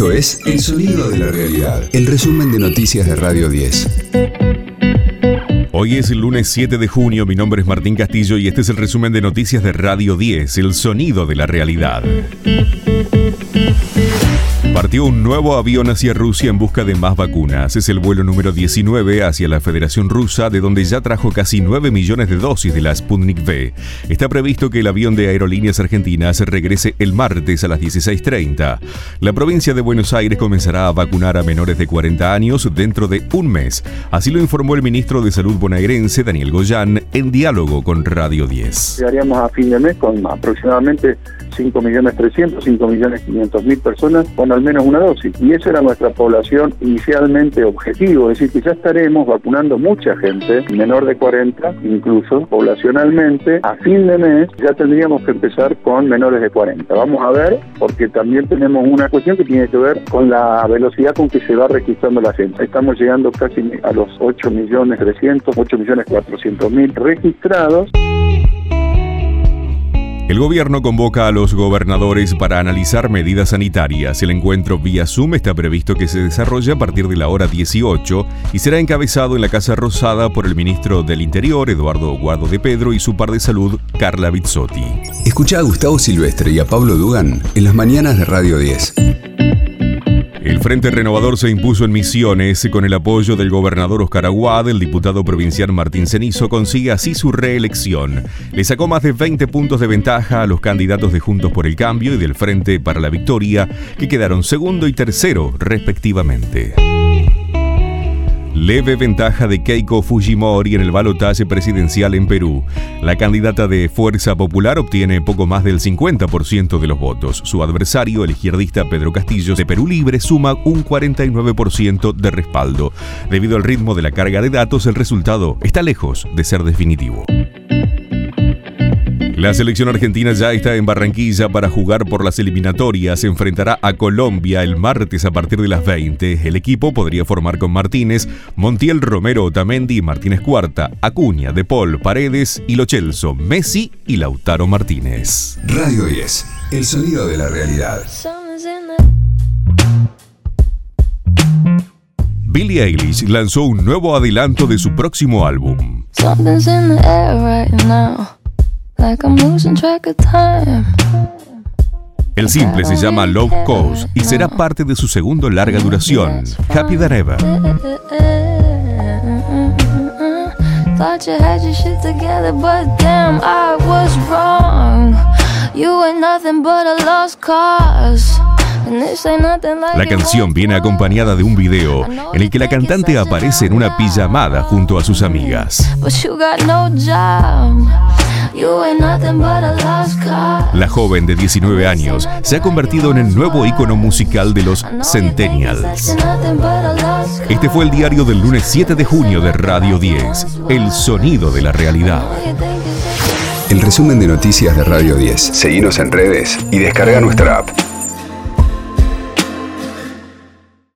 Esto es El Sonido de la Realidad, el resumen de noticias de Radio 10. Hoy es el lunes 7 de junio, mi nombre es Martín Castillo y este es el resumen de noticias de Radio 10, El Sonido de la Realidad. Partió un nuevo avión hacia Rusia en busca de más vacunas. Es el vuelo número 19 hacia la Federación Rusa, de donde ya trajo casi 9 millones de dosis de la Sputnik V. Está previsto que el avión de Aerolíneas Argentinas regrese el martes a las 16.30. La provincia de Buenos Aires comenzará a vacunar a menores de 40 años dentro de un mes. Así lo informó el ministro de Salud bonaerense, Daniel Goyán, en diálogo con Radio 10. Llegaríamos a fin de mes con aproximadamente 5 millones 300, 5 millones 500 mil personas con al menos una dosis. Y esa era nuestra población inicialmente objetivo, es decir, que ya estaremos vacunando mucha gente, menor de 40, incluso poblacionalmente, a fin de mes ya tendríamos que empezar con menores de 40. Vamos a ver, porque también tenemos una cuestión que tiene que ver con la velocidad con que se va registrando la gente. Estamos llegando casi a los 8 millones 300, 8 millones 400 mil registrados. El gobierno convoca a los gobernadores para analizar medidas sanitarias. El encuentro vía Zoom está previsto que se desarrolle a partir de la hora 18 y será encabezado en la Casa Rosada por el ministro del Interior, Eduardo Guado de Pedro, y su par de salud, Carla Bizzotti. Escucha a Gustavo Silvestre y a Pablo Dugan en las mañanas de Radio 10. El Frente Renovador se impuso en Misiones con el apoyo del gobernador Oscar Aguad, el diputado provincial Martín Cenizo consigue así su reelección. Le sacó más de 20 puntos de ventaja a los candidatos de Juntos por el Cambio y del Frente para la Victoria, que quedaron segundo y tercero respectivamente. Leve ventaja de Keiko Fujimori en el balotaje presidencial en Perú. La candidata de Fuerza Popular obtiene poco más del 50% de los votos. Su adversario, el izquierdista Pedro Castillo de Perú Libre, suma un 49% de respaldo. Debido al ritmo de la carga de datos, el resultado está lejos de ser definitivo. La selección argentina ya está en Barranquilla para jugar por las eliminatorias. Se enfrentará a Colombia el martes a partir de las 20. El equipo podría formar con Martínez, Montiel Romero Otamendi, Martínez Cuarta, Acuña, De Paul, Paredes y Lochelso, Messi y Lautaro Martínez. Radio 10, el sonido de la realidad. Billie Eilish lanzó un nuevo adelanto de su próximo álbum. El simple se llama Love Coast y será parte de su segundo larga duración, Happy Than Ever. La canción viene acompañada de un video en el que la cantante aparece en una pijamada junto a sus amigas. La joven de 19 años se ha convertido en el nuevo icono musical de los Centennials. Este fue el diario del lunes 7 de junio de Radio 10, El sonido de la realidad. El resumen de noticias de Radio 10. Seguimos en redes y descarga nuestra app.